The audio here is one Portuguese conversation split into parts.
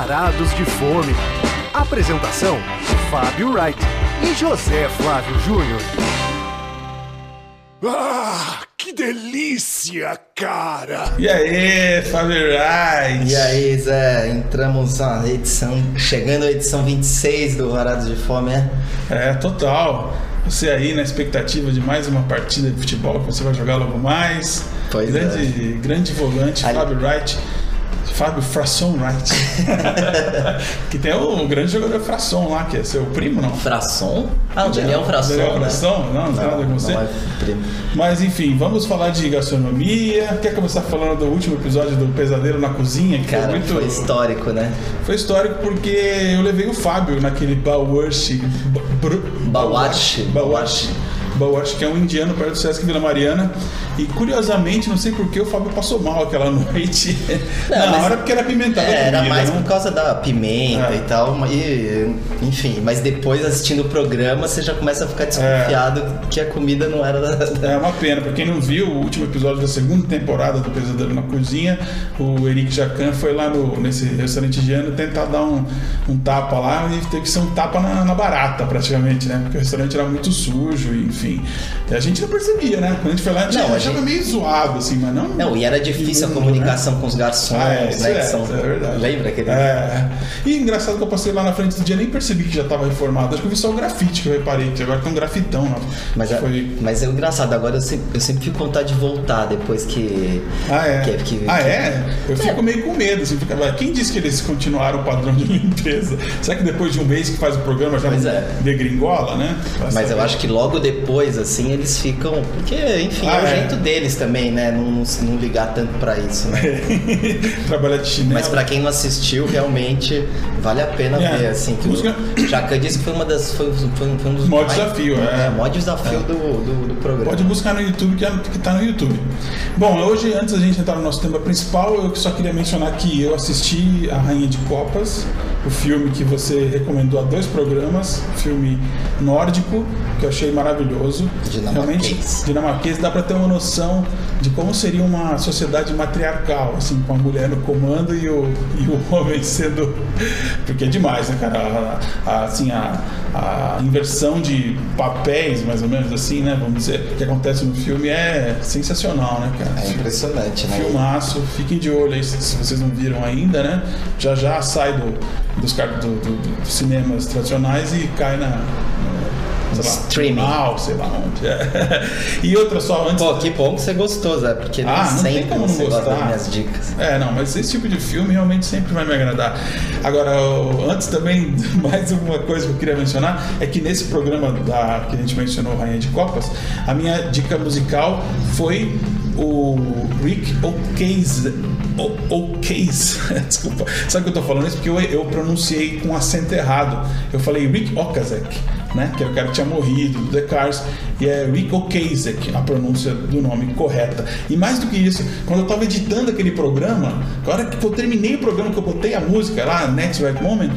Varados de Fome. Apresentação: Fábio Wright e José Flávio Júnior. Ah, que delícia, cara! E aí, Fábio Wright? E aí, Zé, entramos na edição, chegando à edição 26 do Varados de Fome, é? É, total. Você aí na expectativa de mais uma partida de futebol que você vai jogar logo mais. Pois grande, é. grande volante, Ali- Fábio Wright. Fábio Frasson Wright. que tem o grande jogador Frasson lá, que é seu primo, não? Frasson? Ah, o Daniel Frasson, Daniel né? Frasson? Não, não tem nada com você. é. Mas enfim, vamos falar de gastronomia. Quer começar falando do último episódio do Pesadelo na Cozinha? Que Cara, foi muito. foi histórico, né? Foi histórico porque eu levei o Fábio naquele Bawarchi. Bawarchi. Bawarchi. Bawarchi, que é um indiano perto do Sesc Vila Mariana. E curiosamente, não sei por que o Fábio passou mal aquela noite. Não, Na hora porque era pimentada. a É, era mais né? por causa da pimenta É. e tal, e, enfim, mas depois assistindo o programa você já começa a ficar desconfiado que a comida não era da, É uma pena, pra quem não viu o último episódio da segunda temporada do Pesadelo na Cozinha, o Eric Jacan foi lá no, nesse restaurante indiano tentar dar um, um tapa lá e teve que ser um tapa na, na barata, praticamente, né? Porque o restaurante era muito sujo, e, enfim. A gente não percebia, né? Quando a gente foi lá, a gente Não, achava gente- meio zoado, assim, mas não. Não, e era difícil a comunicação com os garçons, Ah, é, né? é, que são- é verdade. Lembra aquele? É. E engraçado que eu passei lá na frente do dia nem percebi que já tava reformado. Acho que eu vi só o grafite que eu reparei, que agora tem um grafitão lá. Mas, é, foi. mas é engraçado, agora eu sempre, eu sempre fico com vontade de voltar depois que. Ah, é? que- que- ah, que- é? Eu fico meio com medo. Assim, fica, "Vai, quem disse que eles continuaram o padrão de limpeza? Será que depois de um mês que faz o programa já Pois é. degringola, né? Vai Mas eu saber. acho que logo depois, assim, eles ficam. Porque, enfim, Ah, é o é. jeito deles também, né? Não, não ligar tanto pra isso, né? Trabalhar de chinelo. Mas pra quem não assistiu, realmente vale a pena É. ver, assim. Que Música- o Jacan disse que foi uma das. Foi, foi, foi um dos. Maior mais- desafio, é. É, o maior desafio do, do, do programa. Pode buscar no YouTube, que, é- que tá no YouTube. Bom, hoje, antes da gente entrar no nosso tema principal, eu só queria mencionar que eu assisti A Rainha de Copas, o filme que você recomendou há dois programas, filme nórdico, que eu achei maravilhoso. Dinamarquês. Realmente, dinamarquês, dá pra ter uma noção de como seria uma sociedade matriarcal, assim, com a mulher no comando e o, e o homem sendo. Porque é demais, né, cara? A, a- assim, a, a inversão de papéis, mais ou menos assim, né? Vamos dizer, que acontece no filme é sensacional, né, cara? É impressionante, né? Filmaço, fiquem de olho aí se vocês não viram ainda, né? Já já sai do, dos, do- do- dos cinemas tradicionais e cai na. Sei lá, Streaming. canal, sei lá onde. é. E outra só, antes. Pô, que bom que você gostou, Zé, porque Ah, não tem sempre como não você gosta gostar. das minhas dicas. É, não, mas esse tipo de filme realmente sempre vai me agradar. Agora, o- antes também, mais uma coisa que eu queria mencionar é que nesse programa da, que a gente mencionou, Rainha de Copas, a minha dica musical foi o Rick O'Case. O- O'Case, desculpa. Sabe que eu tô falando isso? Porque eu, eu pronunciei com acento errado. Eu falei Rick Okazek, né? Que era o cara que tinha morrido, do The Cars. E é Rick Ocasek, a pronúncia do nome correta. E mais do que isso, quando eu tava editando aquele programa, na hora que eu terminei o programa, que eu botei a música lá, Next Right Moment,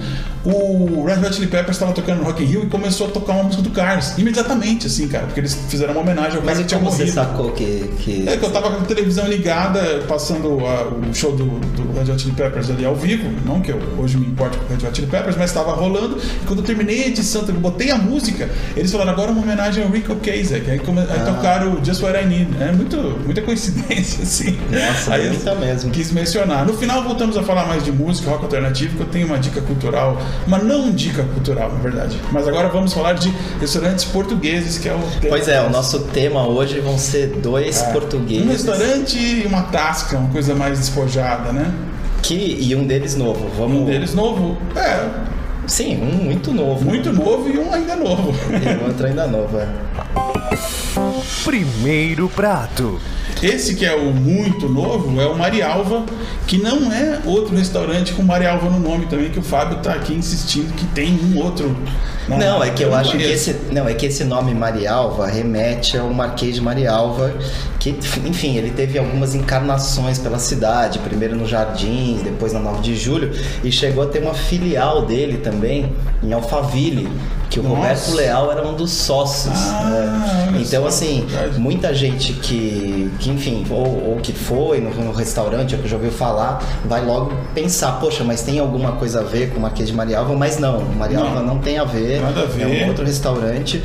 o Red Hot Chili Peppers estava tocando no Rock in Rio e começou a tocar uma música do Cars. Imediatamente, assim, cara, porque eles fizeram uma homenagem ao Mas cara que tinha como você morrido. sacou que. que... É que eu tava com a televisão ligada, passando a- o show do, do Red Hot Chili Peppers ali ao vivo, não que eu hoje me importe com o Red Hot Chili Peppers, mas estava rolando, e quando eu terminei a edição, eu botei a música, eles falaram agora uma homenagem ao Rick Ocasek, aí, come- aí tocaram o Just What I Need, é muito, muita coincidência, assim. Nossa, aí muita mesmo. quis mencionar. No final voltamos a falar mais de música, rock alternativo, que eu tenho uma dica cultural, uma não dica cultural, na verdade. Mas agora vamos falar de restaurantes portugueses, que é o tema Pois é, o nosso tema hoje vão ser dois um portugueses. restaurante e uma tasca, uma coisa mais despojada, né? Que, e um deles novo. Vamos. Um deles novo, é, Sim, um muito novo. muito novo e um ainda novo. E o outro ainda novo, é. Primeiro prato. Esse que é o muito novo é o Marialva, que não é outro restaurante com Marialva no nome também, que o Fábio tá aqui insistindo que tem um outro. na- Não, é que eu não acho que esse, não, é que esse nome Marialva remete ao Marquês de Marialva, que, enfim, ele teve algumas encarnações pela cidade, primeiro no Jardins, depois na 9 de Julho, e chegou a ter uma filial dele também em Alphaville, que o Nossa. Roberto Leal era um dos sócios. Ah, né? Então, assim, muita gente que, que enfim, ou, ou que foi no, no restaurante, ou que já ouviu falar, vai logo pensar, poxa, mas tem alguma coisa a ver com o Marquês de Marialva? Mas não, Marialva Não. não, tem a ver. A ver. É um outro restaurante.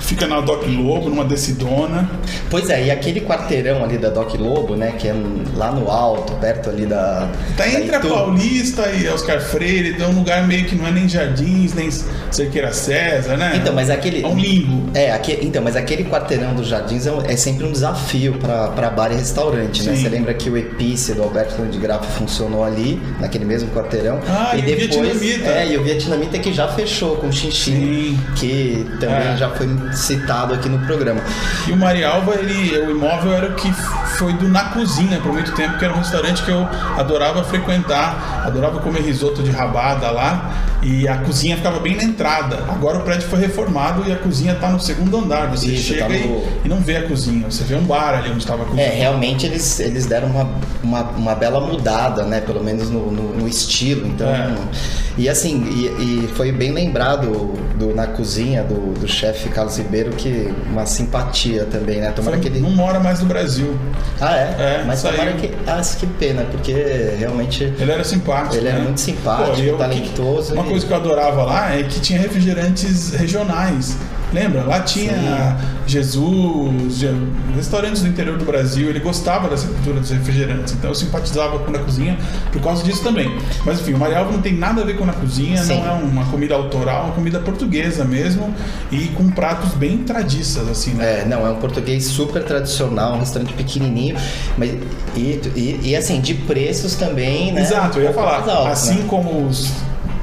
Fica na Doc Lobo, numa decidona. Pois é, e aquele quarteirão ali da Doc Lobo, né, que é lá no alto, perto ali da. Tá da entre a. Paulista e Oscar Freire, é um lugar meio que não é nem Jardins, nem Cerqueira César, né? Então, mas aquele. É um limbo. É, aque- então, mas aquele quarteirão dos jardins é, um- é sempre um desafio para bar e restaurante, né? Sim. Você lembra que o Epice do Alberto de Grafa funcionou ali, naquele mesmo quarteirão. Ah, e o Vietnamita. É, e o Vietnamita que já fechou com o Xinxin, que também É. já foi citado aqui no programa. E o Marialva, ele, o imóvel era o que foi do Na Cozinha por muito tempo, que era um restaurante que eu adorava frequentar, adorava comer risoto de rabada lá, e a cozinha ficava bem na entrada. Agora o prédio foi reformado e a cozinha está no segundo andar. Você Isso, chega tá e, no- e não vê a cozinha, você vê um bar ali onde estava a cozinha. É, realmente eles, eles deram uma, uma, uma bela mudada, né? Pelo menos no, no, no estilo. Então. É. E assim, e, e foi bem lembrado do, na cozinha do, do chefe Carlos Ribeiro que uma simpatia também, né? Tomara Foi- que ele. Não mora mais no Brasil. Ah, é? É, Mas saiu. tomara que. Ah, que pena, porque realmente. Ele era simpático. Ele era né? muito simpático, e talentoso Uma e- coisa que eu adorava lá é que tinha refrigerantes regionais. Lembra? Lá tinha Jesus, já- restaurantes do interior do Brasil. Ele gostava dessa cultura dos refrigerantes. Então eu simpatizava com a cozinha por causa disso também. Mas enfim, o Marialva não tem nada a ver com a cozinha. Sim. Não é uma comida autoral, é uma comida portuguesa mesmo. E com pratos bem tradiças, assim, né? É, não, é um português super tradicional, um restaurante pequenininho, mas e, e, e, assim, de preços também, né? Exato, eu ia falar. alto, assim né? como os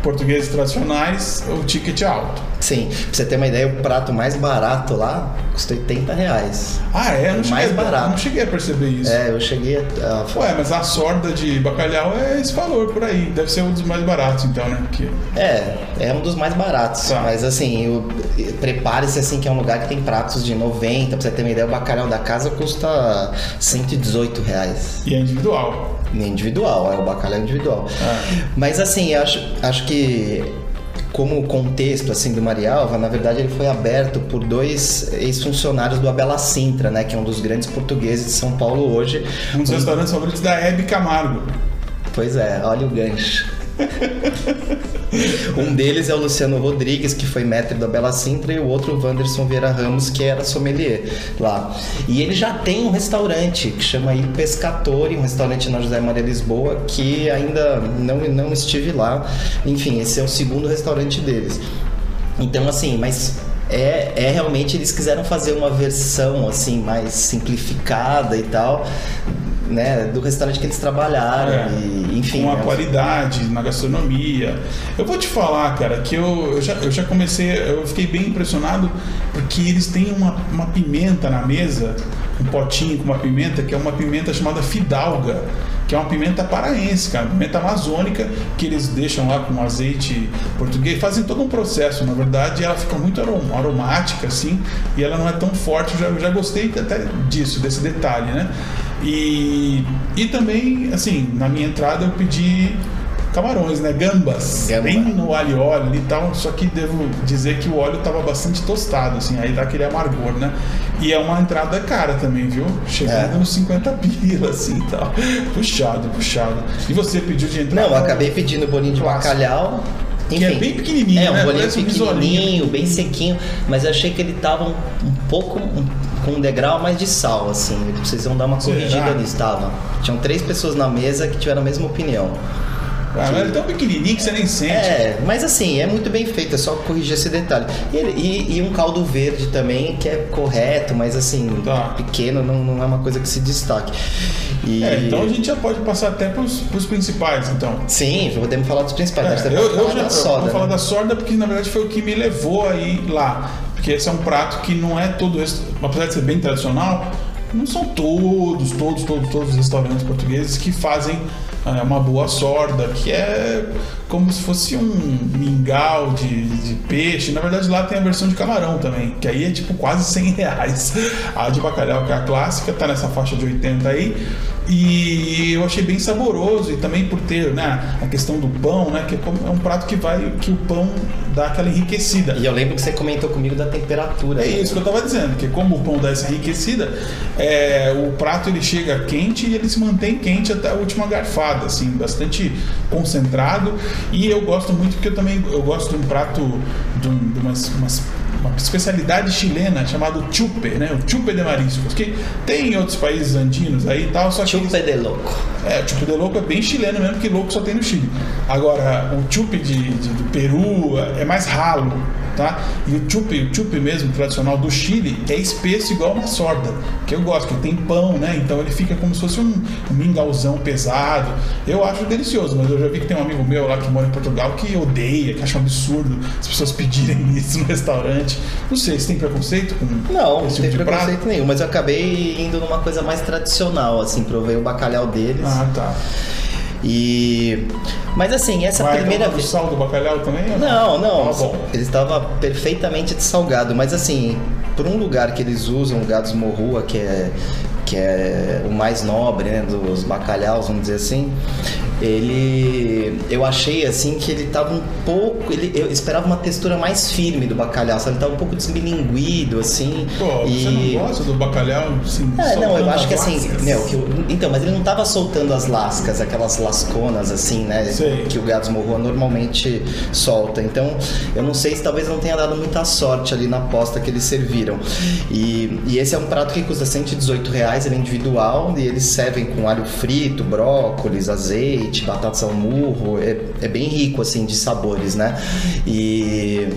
portugueses tradicionais, o ticket é alto. Sim, pra você ter uma ideia, o prato mais barato lá custa 80 reais. Ah, é? Não, É cheguei, mais a- barato. não cheguei a perceber isso. É, eu cheguei a. Ué, mas a sorda de bacalhau é esse valor por aí. Deve ser um dos mais baratos, então, né? Porque... É, é um dos mais baratos. Tá. Mas assim, prepare-se assim que é um lugar que tem pratos de 90, pra você ter uma ideia, o bacalhau da casa custa 118 reais. E é individual. Individual, é o bacalhau individual. É. Mas assim, eu acho, acho que como contexto assim do Marialva, na verdade ele foi aberto por dois ex-funcionários do Abela Sintra, né, que é um dos grandes portugueses de São Paulo hoje. Um dos restaurantes favoritos da Hebe Camargo. Pois é, olha o gancho. um deles é o Luciano Rodrigues, que foi mestre da Bela Sintra, e o outro o Wanderson Vieira Ramos, que era sommelier lá. E ele já tem um restaurante que chama Il Pescatore, um restaurante na José Maria Lisboa, que ainda não, não estive lá. Enfim, esse é o segundo restaurante deles. Então, assim, mas é, é realmente eles quiseram fazer uma versão assim mais simplificada e tal, né, do restaurante que eles trabalharam É. e enfim. com a né, qualidade na gastronomia. Eu vou te falar, cara, que eu, eu, já, eu já comecei, eu fiquei bem impressionado porque eles têm uma, uma pimenta na mesa, um potinho com uma pimenta, que é uma pimenta chamada fidalga, que é uma pimenta paraense, cara, pimenta amazônica, que eles deixam lá com azeite português, fazem todo um processo, na verdade, ela fica muito arom- aromática, assim, e ela não é tão forte, eu já, eu já gostei até disso, desse detalhe, né? E, e também, assim, na minha entrada eu pedi camarões, né? Gambas. Gamba. Bem no alho e óleo e tal. Só que devo dizer que o óleo tava bastante tostado, assim, aí dá aquele amargor, né? E é uma entrada cara também, viu? Chegando É. nos 50 pila, assim e tal. Puxado, puxado. E você pediu de entrada? Não, eu acabei pedindo bolinho de bacalhau. Que é bem pequenininho, É, um né? bolinho Parece pequenininho, bem sequinho, mas eu achei que ele tava um, um pouco com um degrau mais de sal, assim. Vocês iam dar uma Será? corrigida nisso, tava. Tinham três pessoas na mesa que tiveram a mesma opinião. Ah, mas é tão pequenininho que você nem sente. É, mas assim, é muito bem feito, é só corrigir esse detalhe. E, e- e um caldo verde também, que é correto, mas assim, Tá. pequeno, não, não é uma coisa que se destaque. E... É, então a gente já pode passar até pros, pros principais, então. Sim, podemos falar dos principais. É, eu, eu falar já da soda, vou falar né? da sorda porque na verdade foi o que me levou a ir lá. Porque esse é um prato que não é todo, apesar de ser bem tradicional, não são todos, todos, todos, todos os restaurantes portugueses que fazem é, uma boa sorda, que é como se fosse um mingau de, de peixe. Na verdade, lá tem a versão de camarão também, que aí é tipo quase 100 reais. A de bacalhau, que é a clássica, tá nessa faixa de 80 aí. E eu achei bem saboroso e também por ter né, a questão do pão, né, que é como- é um prato que vai que o pão dá aquela enriquecida. E eu lembro que você comentou comigo da temperatura. É né? isso que eu tava dizendo, que como o pão dá essa enriquecida, é, o prato ele chega quente e ele se mantém quente até a última garfada, assim, bastante concentrado. E eu gosto muito porque eu também eu gosto de um prato de, um- de umas, umas- uma especialidade chilena chamado chupe, né? O chupe de mariscos, que tem em outros países andinos aí e tal, só que Chupa de louco. é, o chupe de louco é bem chileno mesmo, que louco só tem no Chile. Agora, o chupe de, de- do Peru é mais ralo, tá? E o chupe, o chupe mesmo, tradicional do Chile, é espesso igual uma sorda, que eu gosto, que tem pão, né? Então ele fica como se fosse um, um mingauzão pesado. Eu acho delicioso, mas eu já vi que tem um amigo meu lá que mora em Portugal que odeia, que acha um absurdo as pessoas pedirem isso no restaurante. Não sei, você tem preconceito com Não, não esse tem tipo de prato? preconceito nenhum, mas eu acabei indo numa coisa mais tradicional, assim, provei o bacalhau deles. Ah, tá. E. Mas assim, essa Vai primeira o vez. sal do bacalhau também? Não, não. Tá bom. Ele estava perfeitamente salgado, mas assim, por um lugar que eles usam o gados morrua, que é que é o mais nobre, né, dos bacalhaus, vamos dizer assim. Ele eu achei assim que ele tava um pouco, ele eu esperava uma textura mais firme do bacalhau, sabe? Ele tava um pouco desmilinguido assim. Pô, você e não gosta do bacalhau? Assim, é, não, eu acho que as assim, lascas? meu, que o- então, mas ele não tava soltando as lascas, aquelas lasconas assim, né? Sei. Que o Gatos Morroa normalmente solta. Então, eu não sei se talvez não tenha dado muita sorte ali na aposta que eles serviram. E, e esse é um prato que custa 118 reais, ele é individual e eles servem com alho frito, brócolis, azeite, batatas ao murro. É, é bem rico, assim, de sabores, né? E.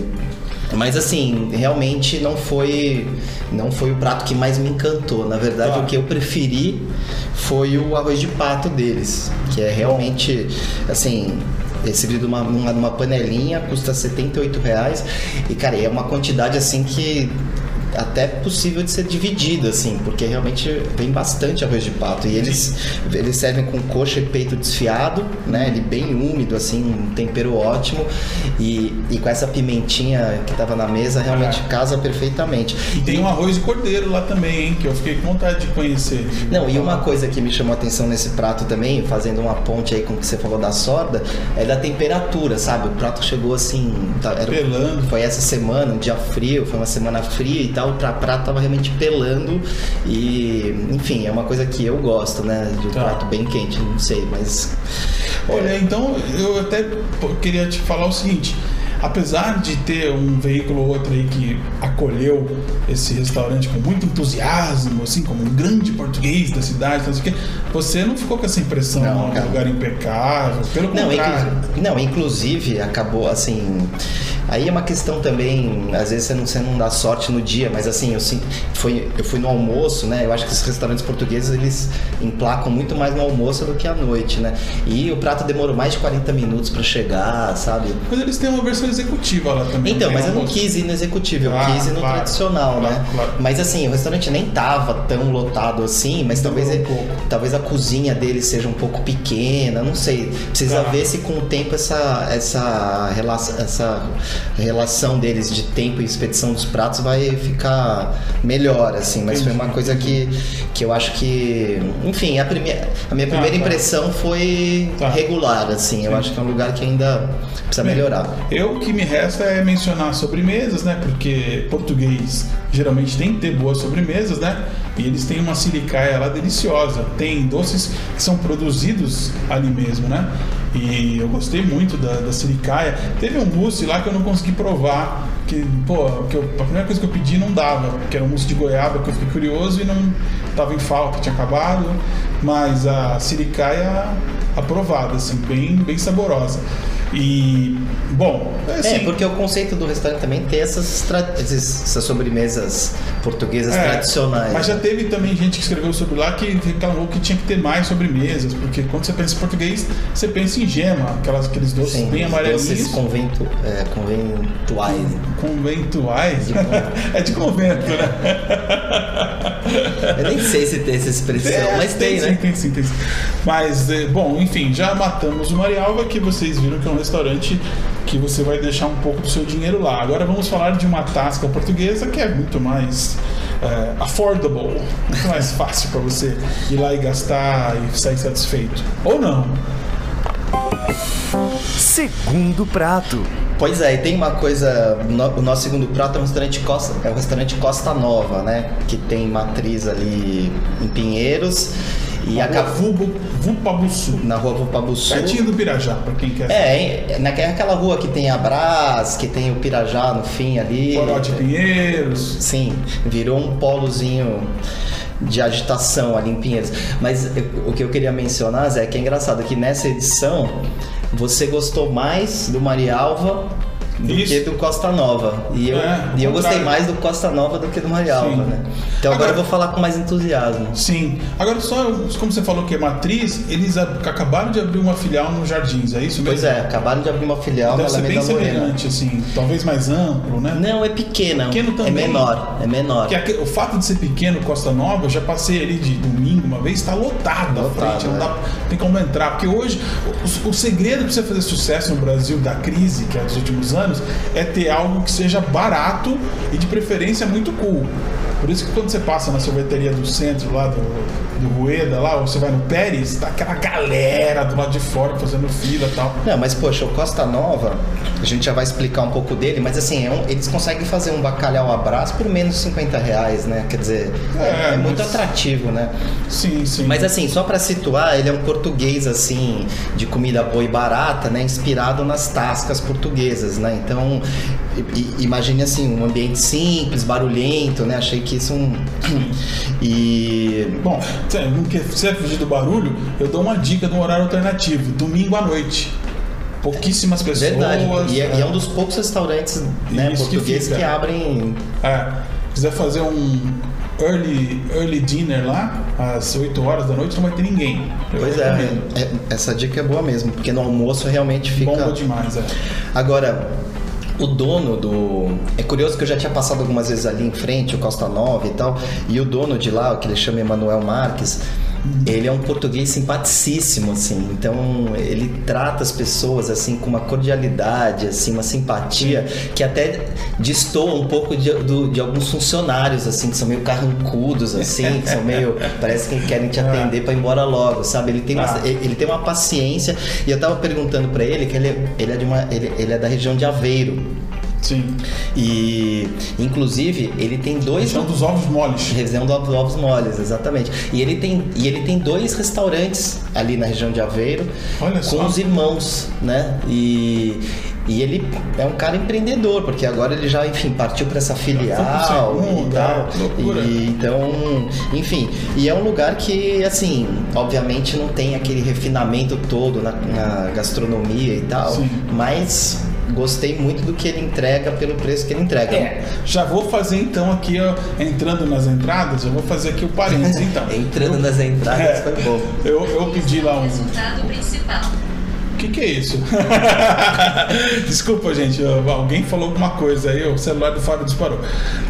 Mas assim, realmente não foi não foi o prato que mais me encantou. Na verdade, Tá. o que eu preferi foi o arroz de pato deles, que é realmente assim, servido numa, numa, panelinha, custa 78 reais e cara, é uma quantidade assim que até possível de ser dividida, assim, porque realmente vem bastante arroz de pato. E eles, eles servem com coxa e peito desfiado, né? Ele bem úmido, assim, um tempero ótimo. E, e com essa pimentinha que tava na mesa, realmente É. casa perfeitamente. E tem um arroz de cordeiro lá também, hein? Que eu fiquei com vontade de conhecer. Não, e uma coisa que me chamou a atenção nesse prato também, fazendo uma ponte aí com o que você falou da sorda, é da temperatura, sabe? O prato chegou assim. tá- era- Pelando. Foi essa semana, um dia frio, foi uma semana fria e tal. O pra- prato tava realmente pelando. E, enfim, é uma coisa que eu gosto, né? De um Tá. prato bem quente, não sei, mas. Olha, então eu até queria te falar o seguinte. Apesar de ter um veículo ou outro aí que acolheu esse restaurante com muito entusiasmo, assim, como um grande português da cidade, não sei o quê, você não ficou com essa impressão, Não, não, um lugar impecável, pelo Não, contrário. não, inclusive acabou assim. Aí é uma questão também, às vezes você não, você não dá sorte no dia, mas assim, eu, sim, foi, eu fui no almoço, né? Eu acho que esses restaurantes portugueses eles emplacam muito mais no almoço do que à noite, né? E o prato demorou mais de 40 minutos pra chegar, sabe? Mas eles têm uma versão executiva lá também. Então, tem mas eu não almoço. quis ir no executivo, eu Ah, quis ir no claro, tradicional, claro, né? claro. Mas assim, o restaurante nem tava tão lotado assim, mas talvez, Demorou um ele- talvez a cozinha dele seja um pouco pequena, não sei. Precisa Tá. ver se com o tempo essa, essa, relação, essa relação deles de tempo e expedição dos pratos vai ficar melhor, assim. Mas foi uma coisa que, que eu acho que. Enfim, a, primeira, a minha Tá, primeira tá. impressão foi Tá. regular, assim. Eu Sim. acho que é um lugar que ainda precisa Bem, melhorar. Eu o que me resta é mencionar sobremesas, né? Porque português geralmente tem que ter boas sobremesas, né? E eles têm uma silicaia lá deliciosa. Tem doces que são produzidos ali mesmo, né? E eu gostei muito da, da silicaia. Teve um mousse lá que eu não consegui provar. Que, pô, que eu- a primeira coisa que eu pedi não dava, que era um mousse de goiaba que eu fiquei curioso e não tava em falta, tinha acabado. Mas a silicaia aprovada, assim, bem, bem saborosa. E, bom, assim, É, porque o conceito do restaurante também tem essas, essas sobremesas portuguesas É, tradicionais. Mas já né? teve também gente que escreveu sobre lá que reclamou que tinha que ter mais sobremesas, porque quando você pensa em português, você pensa em gema, aquelas, aqueles doces Sim, bem os amarelinhos, doces convento, é, conventuais. conventuais. De é de convento, né? Eu nem sei se tem essa expressão, É, mas tem, sim, né? Tem sim, tem sim. Mas, é, bom, enfim, já matamos o Marialva, que vocês viram que é um restaurante que você vai deixar um pouco do seu dinheiro lá. Agora vamos falar de uma tasca portuguesa que é muito mais é, affordable, muito mais fácil para você ir lá e gastar e sair satisfeito. Ou não. Segundo prato. Pois é, e tem uma coisa. no- o nosso segundo prato é um restaurante Costa, é o restaurante Costa Nova, né? Que tem matriz ali em Pinheiros e A acaba Vubo, Vupabuçu. na rua Vupabuçu. Pertinho do Pirajá, para quem quer. É, é, naquela aquela rua que tem a Brás, que tem o Pirajá no fim ali. Foró de Pinheiros. Sim, virou um polozinho de agitação ali em Pinheiros. Mas o que eu queria mencionar, Zé, é que é engraçado que nessa edição você gostou mais do Marialva do Isso. que do Costa Nova. E eu, É, e eu gostei mais do Costa Nova do que do Marialva, né? Então agora, Agora- eu vou falar com mais entusiasmo. Sim. Agora, só como você falou que é matriz, eles a- acabaram de abrir uma filial nos Jardins, é isso mesmo? Pois é, acabaram de abrir uma filial Deve na ser bem Alameda Lorena. semelhante, assim, talvez mais amplo, né? Não, é pequena. Pequeno é também. menor, é menor. Porque o fato de ser pequeno, Costa Nova, eu já passei ali de domingo uma vez, está lotado a Lotado, frente, não é. dá, tem como entrar. Porque hoje, o, o segredo para você fazer sucesso no Brasil da crise, que é dos últimos anos, é ter algo que seja barato e de preferência muito cool. Por isso que quando você passa na sorveteria do centro lá do, do Rueda, lá, ou você vai no Pérez, tá aquela galera do lado de fora fazendo fila e tal. Não, mas poxa, o Costa Nova, a gente já vai explicar um pouco dele, mas assim, é um- eles conseguem fazer um bacalhau abraço por menos de 50 reais, né? Quer dizer, é, É, é muito mas- atrativo, né? Sim, sim. Mas assim, só pra situar, ele é um português assim, de comida boa e barata, né? Inspirado nas tascas portuguesas, né? Então, imagine assim, um ambiente simples, barulhento, né? Achei que isso é um. E. Bom, se você fugir do barulho, eu dou uma dica de um horário alternativo, domingo à noite. Pouquíssimas pessoas. Verdade. E é, e é um é. dos poucos restaurantes né, que portugueses que, fica. abrem. É, quiser fazer um early, early dinner lá, às 8 horas da noite, não vai ter ninguém. Eu Pois é, é, essa dica é boa mesmo, porque no almoço realmente fica. Bomba demais, é. Agora, o dono do. É curioso que eu já tinha passado algumas vezes ali em frente, o Costa Nova e tal, e o dono de lá, que ele chama Emanuel Marques, ele é um português simpaticíssimo, assim. Então, ele trata as pessoas, assim, com uma cordialidade, assim, uma simpatia, que até destoa um pouco de, do- de alguns funcionários, assim, que são meio carrancudos, assim, que são meio. Parece que querem te atender pra ir embora logo, sabe? Ele tem uma, Ah. ele tem uma paciência. E eu tava perguntando pra ele que ele, ele é de uma. Ele, ele é da região de Aveiro. Sim. E inclusive ele tem dois. Região dos ovos moles. Região dos ovos moles, exatamente. E ele tem, e ele tem dois restaurantes ali na região de Aveiro Olha com só. os irmãos, né? E, e ele é um cara empreendedor, porque agora ele já, enfim, partiu para essa filial segundo, e tal. é, que loucura. E, então, enfim, e é um lugar que, assim, obviamente não tem aquele refinamento todo na, na gastronomia e tal, Sim. mas gostei muito do que ele entrega pelo preço que ele entrega. É, já vou fazer então aqui, ó, entrando nas entradas, eu vou fazer aqui o parênteses então. Entrando nas entradas É, foi bom. eu, eu pedi lá um. Resultado principal. O que, que é isso? Desculpa, gente. Alguém falou alguma coisa aí, o celular do Fábio disparou.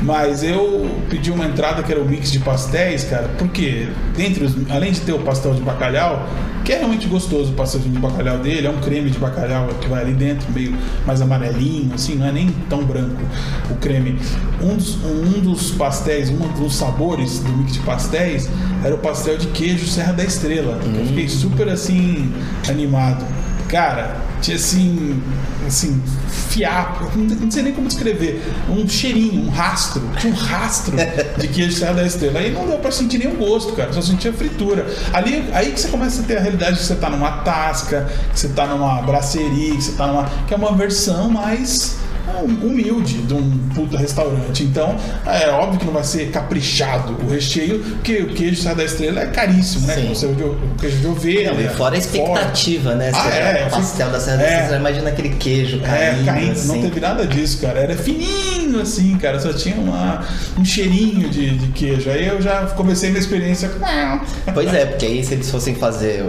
Mas eu pedi uma entrada que era o mix de pastéis, cara, porque dentre os, além de ter o pastel de bacalhau, que é realmente gostoso o pastelzinho de bacalhau dele, é um creme de bacalhau que vai ali dentro, meio mais amarelinho, assim, não é nem tão branco o creme. Um dos, um dos pastéis, um dos sabores do mix de pastéis era o pastel de queijo Serra da Estrela. que Eu fiquei super assim animado. Cara, tinha assim, assim, fiapo, não sei nem como descrever, um cheirinho, um rastro, tinha um rastro de queijo Serra da Estrela. Aí não deu pra sentir nenhum gosto, cara, só sentia fritura. Ali, aí que você começa a ter a realidade de que você tá numa tasca, que você tá numa braceria, que você tá numa. que é uma versão mais humilde de um puta restaurante. Então, é óbvio que não vai ser caprichado o recheio, porque o queijo Serra da Estrela é caríssimo, né? Sim. Você, o, o queijo de ovelha. Não, e fora a forte. expectativa, né? Ah, Você é, vai eu o pastel da Serra da é. Estrela, imagina aquele queijo É, caindo, caindo, assim. não teve nada disso, cara. Era fininho assim, cara. Só tinha uma, um cheirinho de, de queijo. Aí eu já comecei minha experiência. Pois é, porque aí se eles fossem fazer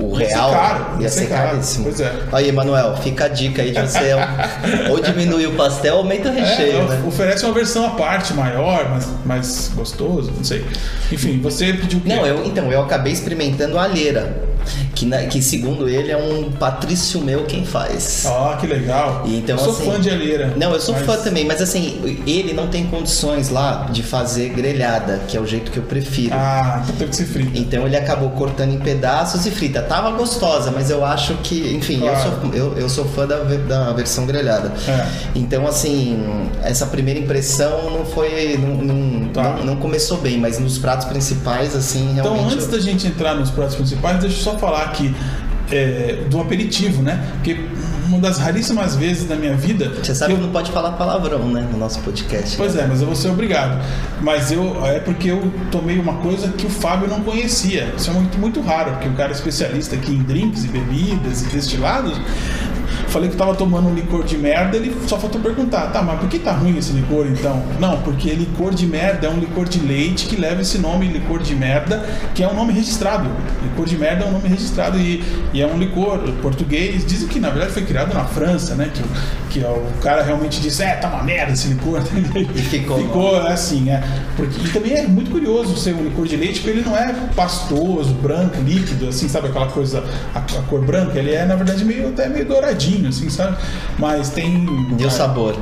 o, o Ia ser real, caro, ia, ia ser ser caro. caríssimo. Pois é. Aí, Emanuel, fica a dica aí de você ou diminuir diminui o pastel, aumenta o recheio, É, né? oferece uma versão à parte, maior, mais, mais gostoso, não sei. Enfim, você pediu o quê? Não, eu, então, eu acabei experimentando a alheira. Que, na- que segundo ele é um patrício meu quem faz. Ah, que legal. E então, eu sou assim, fã de alheira. Não, eu sou mas- fã também, mas assim, ele não tem condições lá de fazer grelhada, que é o jeito que eu prefiro. Ah, então teve que ser frito. Então ele acabou cortando em pedaços e frita. Tava gostosa, mas eu acho que, enfim, eu, Claro. sou, eu, eu sou fã da, da versão grelhada. É. Então, assim, essa primeira impressão não foi. Não, não, Tá. não, não começou bem, mas nos pratos principais, assim, Então, realmente. antes da gente entrar nos pratos principais, deixa eu só falar aqui é, do aperitivo, né? Porque uma das raríssimas vezes da minha vida. Você sabe que eu- não pode falar palavrão, né? No nosso podcast. Pois é, mas eu vou ser obrigado. Mas eu é porque eu tomei uma coisa que o Fábio não conhecia. Isso é muito, muito raro, porque o cara é especialista aqui em drinks e bebidas e destilados. Falei que tava tomando um licor de merda, ele só faltou perguntar, tá, mas por que tá ruim esse licor então? Não, porque licor de merda é um licor de leite que leva esse nome licor de merda, que é um nome registrado. Licor de merda é um nome registrado e, e é um licor português. Dizem que na verdade foi criado na França, né? Que, que o cara realmente disse, é, tá uma merda esse licor. E ficou. Ficou assim, é. Porque, e também é muito curioso ser um licor de leite, porque ele não é pastoso, branco, líquido, assim, sabe aquela coisa, a, a cor branca, ele é, na verdade, meio até meio douradinho, assim, sabe? Mas tem. Deu sabor.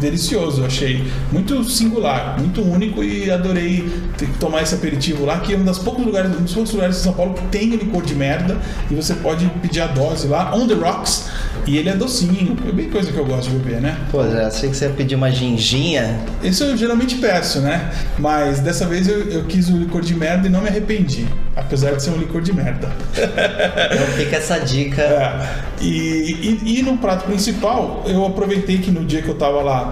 Delicioso, eu achei muito singular, muito único e adorei tomar esse aperitivo lá, que é um dos poucos lugares, um dos poucos lugares de São Paulo que tem licor de merda e você pode pedir a dose lá, on the rocks, e ele é docinho, é bem coisa que eu gosto de beber, né? Pô, já achei que você ia pedir uma ginginha. Isso eu geralmente peço, né? Mas dessa vez eu, eu quis o licor de merda e não me arrependi. Apesar de ser um licor de merda. Então fica essa dica. É, e, e, e no prato principal, eu aproveitei que no dia que eu tava lá,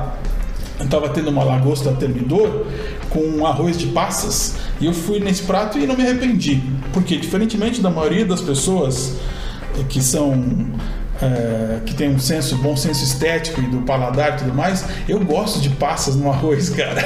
eu tava tendo uma lagosta termidor com um arroz de passas. E eu fui nesse prato e não me arrependi. Porque, diferentemente da maioria das pessoas eh, que são. É, que tem um senso, bom senso estético e do paladar e tudo mais, eu gosto de passas no arroz, cara.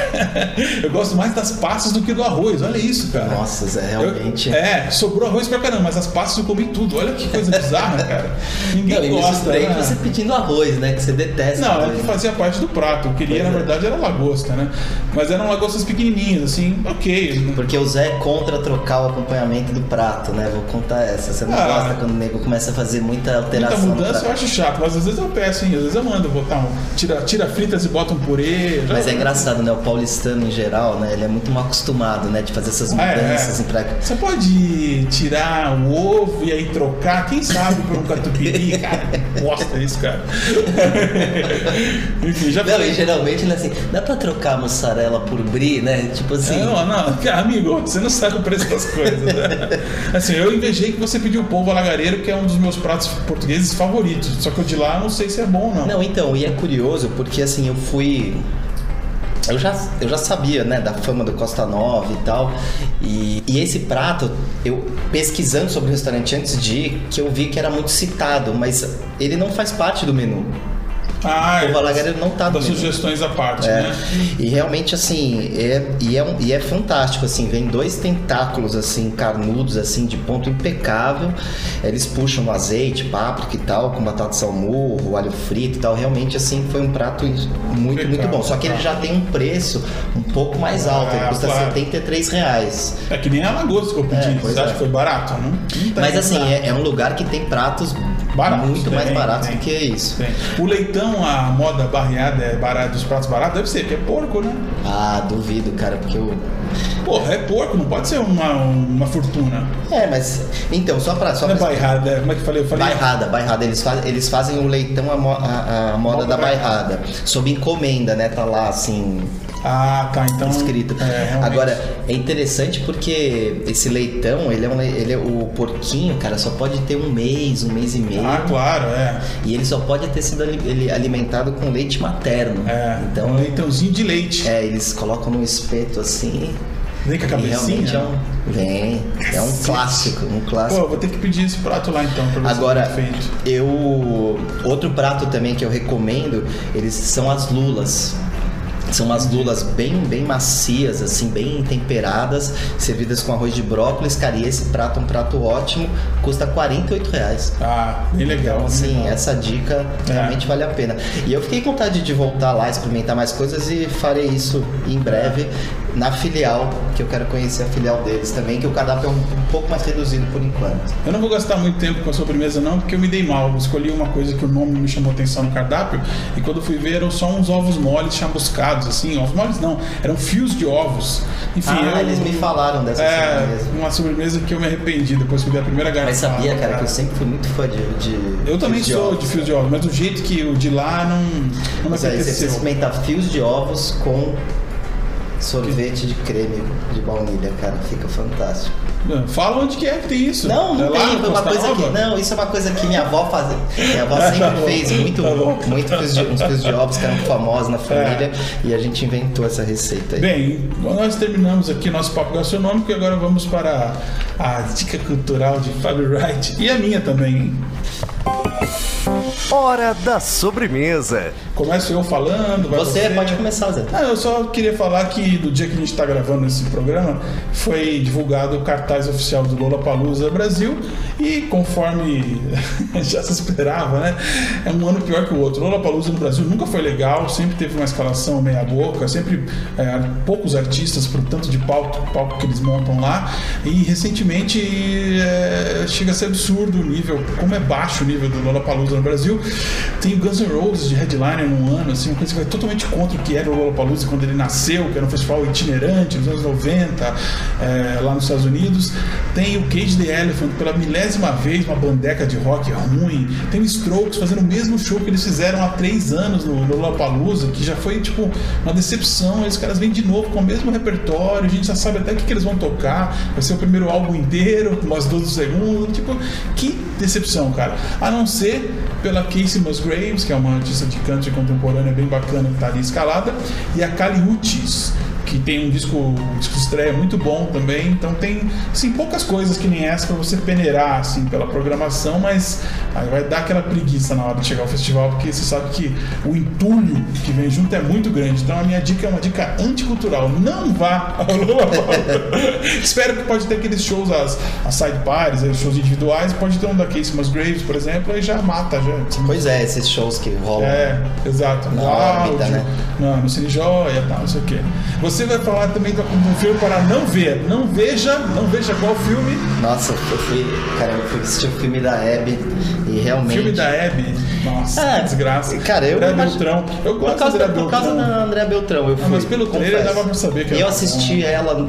eu gosto mais das passas do que do arroz. Olha isso, cara. Nossa, Zé, realmente. Eu- é, sobrou arroz pra caramba, mas as passas eu comi tudo. Olha que coisa bizarra, cara. Ninguém Não, gosta. surpreende né? você pedindo arroz, né? Que você detesta. Não, é arroz, que né? fazia parte do prato. Eu queria, Pois na é. verdade, era lagosta, né? Mas eram lagostas pequenininhas, assim, ok. Porque o Zé é contra trocar o acompanhamento do prato, né? Vou contar essa. Você não Ah. gosta quando o nego começa a fazer muita Muita alteração no mudança eu acho chato, mas às vezes eu peço, hein? Às vezes eu mando botar um. Tira, tira fritas e bota um purê. Mas é engraçado, né? O paulistano em geral, né? Ele é muito mal acostumado, né? De fazer essas é, mudanças é. em pra... Você pode tirar o ovo e aí trocar, quem sabe por um catupiry, cara. Bosta isso, cara. Enfim, já Não, e geralmente, né, assim, dá pra trocar a mussarela por brie, né? Tipo assim. É, Não, não, amigo, você não sabe o preço das coisas. Né? Assim, eu invejei que você pediu o polvo alagareiro, que é um dos meus pratos portugueses favoritos. Só que o de lá eu não sei se é bom ou não. Não, então, e é curioso porque assim, eu fui. Eu já, eu já sabia, né, da fama do Costa Nova e tal. E, e esse prato, eu pesquisando sobre o restaurante antes de ir, que eu vi que era muito citado, mas ele não faz parte do menu. Ah, O polvo alagareiro não tá das sugestões à parte, É, né? e realmente assim, é, e, é, e é fantástico, assim, vem dois tentáculos assim, carnudos, assim, de ponto impecável. Eles puxam azeite, páprica e tal, com batata salmurro, alho frito e tal. Realmente, assim, foi um prato muito, muito bom. Só que ele tá. já tem um preço um pouco mais alto, ele Ah, custa claro. 73 reais. É que nem a lagosta que eu pedi. É, Você acha é. que foi barato? Tem Mas assim, é, é um lugar que tem pratos Baratos, muito mais tem, baratos tem. do que isso. Tem. O leitão, a moda barreada é barato, dos pratos baratos, deve ser, porque é porco, né? Ah, duvido, cara, porque eu. Porra, é porco, não pode ser uma, uma fortuna. É, mas. Então, só pra. Só Não é pra bairrada, é- como é que eu falei? Eu falei Bairrada, bairrada. Eles, faz, eles fazem o leitão a, mo- a- a moda Moda da bairrada. bairrada. Sob encomenda, né? Tá lá assim, Ah, tá, então. escrito. É. Agora, é interessante porque esse leitão, ele é, um, le- ele é o porquinho, cara, só pode ter um mês, um mês e meio. Ah, claro, é. E ele só pode ter sido alimentado com leite materno. É. Então, um leitãozinho de leite. é, eles colocam num espeto assim. Vem com a realmente é cabecinha. um. Vem. É um clássico, um clássico. Pô, vou ter que pedir esse prato lá então, pra Agora, se é bem feito. eu. Outro prato também que eu recomendo, eles são as lulas. São umas lulas bem, bem macias, assim, bem temperadas, servidas com arroz de brócolis, cara. E esse prato é um prato ótimo, custa 48 reais. Ah, bem legal. Então, assim, legal. essa dica É. realmente vale a pena. E eu fiquei com vontade de voltar lá, experimentar mais coisas e farei isso em breve na filial, que eu quero conhecer a filial deles também, que o cardápio é um, um pouco mais reduzido por enquanto. Eu não vou gastar muito tempo com a sobremesa não, porque eu me dei mal. Eu escolhi uma coisa que o nome me chamou atenção no cardápio e quando fui ver eram só uns ovos moles chamuscados, assim. Ovos moles não, eram fios de ovos. Enfim, ah, eu... eles me falaram dessa É, sobremesa. uma sobremesa que eu me arrependi depois que eu vi a primeira garrafa. Mas sabia, cara, que eu sempre fui muito fã de. de Eu também sou ovos, de fios de ovos, mas do jeito que o de lá não, não me Mas aí você apeteceu. experimentar fios de ovos com sorvete de creme de baunilha, cara, fica fantástico. Fala onde que é que tem isso. Não, não é lá tem, foi uma coisa que. Não, isso é uma coisa que minha avó fazia. Minha avó Tá sempre bom, fez muito, tá muito fios de, uns fios de ovos que eram famosos na família e a gente inventou essa receita aí. Bem, nós terminamos aqui nosso papo gastronômico e agora vamos para a dica cultural de Fábio Wright e a minha também. hein? Hora da sobremesa. Começo eu falando. vai você, pode começar, Zé. Ah, eu só queria falar que no dia que a gente está gravando esse programa foi divulgado o cartaz oficial do Lola Palusa Brasil e conforme já se esperava, né? É um ano pior que o outro. Lola Palusa no Brasil nunca foi legal, sempre teve uma escalação meia boca, sempre é, poucos artistas para o tanto de palco, palco que eles montam lá e recentemente é, chega a ser absurdo o nível, como é baixo o nível do Lola Palusa no Brasil. Tem o Guns N' Roses de headliner num ano, assim, uma coisa que vai totalmente contra o que era o Lollapalooza quando ele nasceu, que era um festival itinerante nos anos 90, é, lá nos Estados Unidos. Tem o Cage the Elephant pela milésima vez, uma bandeca de rock ruim. Tem o Strokes fazendo o mesmo show que eles fizeram há três anos no, no Lollapalooza, que já foi, tipo, uma decepção. Os caras vêm de novo com o mesmo repertório, a gente já sabe até o que, que eles vão tocar. Vai ser o primeiro álbum inteiro, umas 12 segundos. Tipo, que decepção, cara. A não ser pela Casey Musgraves, que é uma artista de country contemporânea bem bacana que tá ali escalada, e a Kali Uchis, que tem um disco, um disco estreia muito bom também. Então tem assim, poucas coisas que nem essa pra você peneirar assim, pela programação, mas aí vai dar aquela preguiça na hora de chegar ao festival, porque você sabe que o entulho que vem junto é muito grande. Então a minha dica é uma dica anticultural. Não vá ao Lollapalooza. Espero que pode ter aqueles shows, as, as side parties, os shows individuais, pode ter um da Casey Musgraves, por exemplo, aí já mata, já. Pois é, esses shows que rolam. É, exato. Na No órbita, áudio, né? no, no Cine Joia tal, não sei o quê. Você vai falar também de um filme para não ver. Não veja, não veja qual filme. Nossa, eu fui, cara, eu fui assistir o filme da Abby e realmente. Filme da Hebe. Nossa, É, que desgraça. cara, eu André imagino- Beltrão. Eu Por gosto causa, da André por causa Beltrão. da André Beltrão, eu fui. mas pelo trailer dava pra saber que E era eu assisti ela.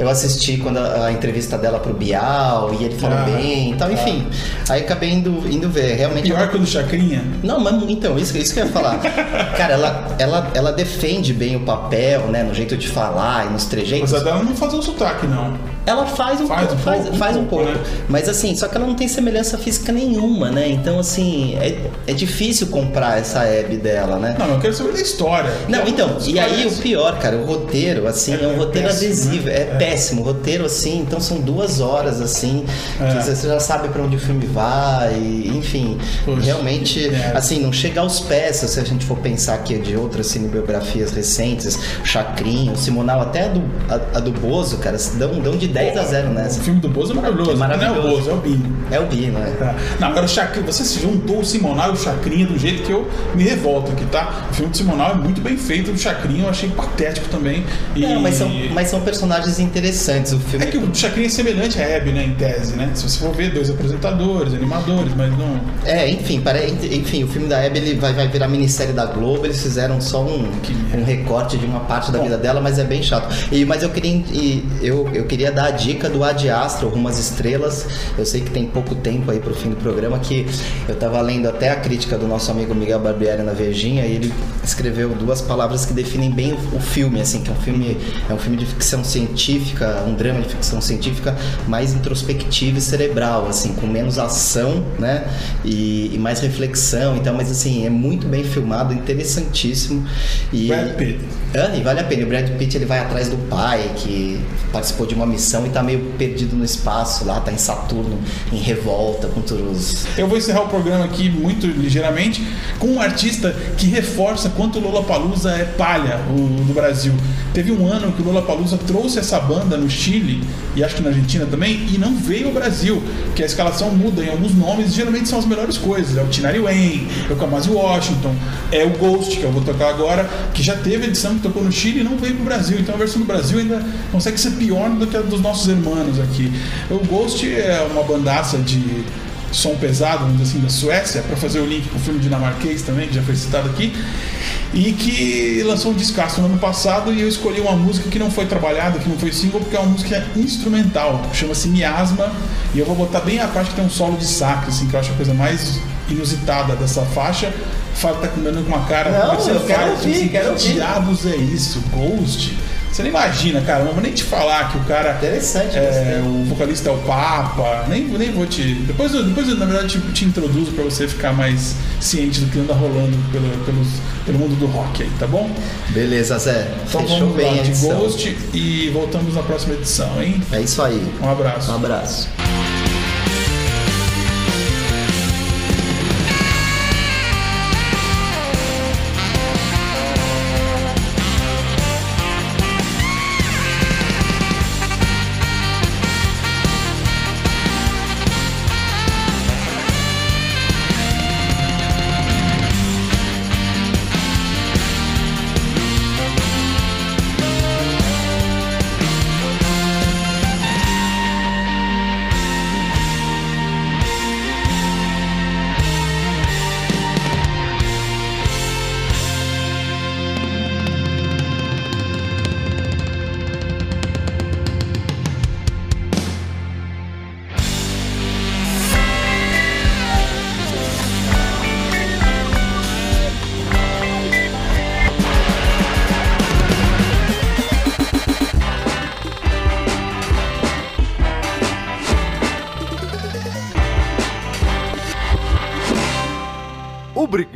Eu assisti quando a, a entrevista dela pro Bial e ele falou Ah, bem e tal, enfim. Aí acabei indo, indo ver. Realmente Pior que o do Chacrinha. Não, mas então, isso, isso que eu ia falar. Cara, ela, ela, ela defende bem o papel, né? No jeito de falar e nos trejeitos. Mas a dela não faz um sotaque, não. Ela faz um Faz pouco, um faz, pouco, um faz um pouco, pouco. né? Mas assim, só que ela não tem semelhança física nenhuma, né? Então, assim, é, é difícil comprar essa Abby dela, né? Não, eu quero saber da história. Não, então, e aí o pior, cara, o roteiro, assim, é, É- um é roteiro péssimo, adesivo, né? é, péssimo. O roteiro, assim, então são duas horas, assim, É. que você já sabe pra onde o filme vai, e, enfim. Poxa, realmente, assim, não chega aos pés, se a gente for pensar aqui de outras cinebiografias recentes, Chacrinho, Simonal, até a do, a, a do Bozo, cara, dão, dão de 10 a 0 O nessa. filme do Bozo é maravilhoso. É maravilhoso. Não é o Bozo, é o Bini. É o Bi, né? Tá. Não, agora o Chacrinha, você se juntou o Simonal e o Chacrinha do jeito que eu me revolto aqui, tá? O filme do Simonal é muito bem feito, o Chacrinha eu achei patético também. E... Não, mas são, mas são personagens interessantes. O filme É que o Chacrinha é semelhante à Hebe, né, em tese, né? Se você for ver, dois apresentadores, animadores, mas não... É, enfim, para, enfim, o filme da Abby ele vai, vai virar minissérie da Globo. Eles fizeram só um, um recorte de uma parte da Bom. vida dela, mas é bem chato. E, mas eu queria, eu, eu queria dar a dica do Ad Astra, Rumo às Estrelas. Eu sei que tem pouco tempo aí pro fim do programa, que eu tava lendo até a crítica do nosso amigo Miguel Barbieri na Vejinha e ele escreveu duas palavras que definem bem o, filme, assim, que é um filme, é um filme de ficção científica, um drama de ficção científica mais introspectiva e cerebral, assim, com menos ação, né? E, e mais reflexão. Então, mas assim, é muito bem filmado, interessantíssimo. E, Brad Pitt. Ah, e vale a pena. O Brad Pitt ele vai atrás do pai que participou de uma missão e tá meio perdido no espaço lá, tá em Saturno, em revolta com todos. Eu vou encerrar o programa aqui muito ligeiramente com um artista que reforça quanto o Lollapalooza é palha do Brasil. Teve um ano que o Lollapalooza trouxe essa banda no Chile e acho que na Argentina também e não veio ao Brasil, que a escalação muda em alguns nomes, geralmente são as melhores coisas. É o Tinari Wayne, é o Kamasi Washington, é o Ghost que eu vou tocar agora, que já teve edição que tocou no Chile e não veio pro Brasil. Então a versão do Brasil ainda consegue ser pior do que a dos nossos irmãos aqui. O Ghost é uma bandaça de som pesado, vamos dizer assim, da Suécia, para fazer o link com o filme dinamarquês também, que já foi citado aqui, e que lançou um descasso no ano passado e eu escolhi uma música que não foi trabalhada, que não foi single, porque é uma música instrumental, chama-se Miasma, e eu vou botar bem a parte que tem um solo de sax, assim, que eu acho a coisa mais inusitada dessa faixa. Fábio tá comendo com uma cara. Não, eu quero faz? ouvir, Assim, quero que ouvir. diabos é isso? Ghost? Você nem imagina, cara. Não vou nem te falar que o cara. Interessante, É, o vocalista é o Papa. Nem, nem vou te. Depois, eu- depois eu, na verdade, te, te introduzo pra você ficar mais ciente do que anda rolando pelo, pelos, pelo mundo do rock aí, tá bom? Beleza, Zé. Então Fechou vamos bem lá de. Ghost e voltamos na próxima edição, hein? É isso aí. Um abraço. Um abraço.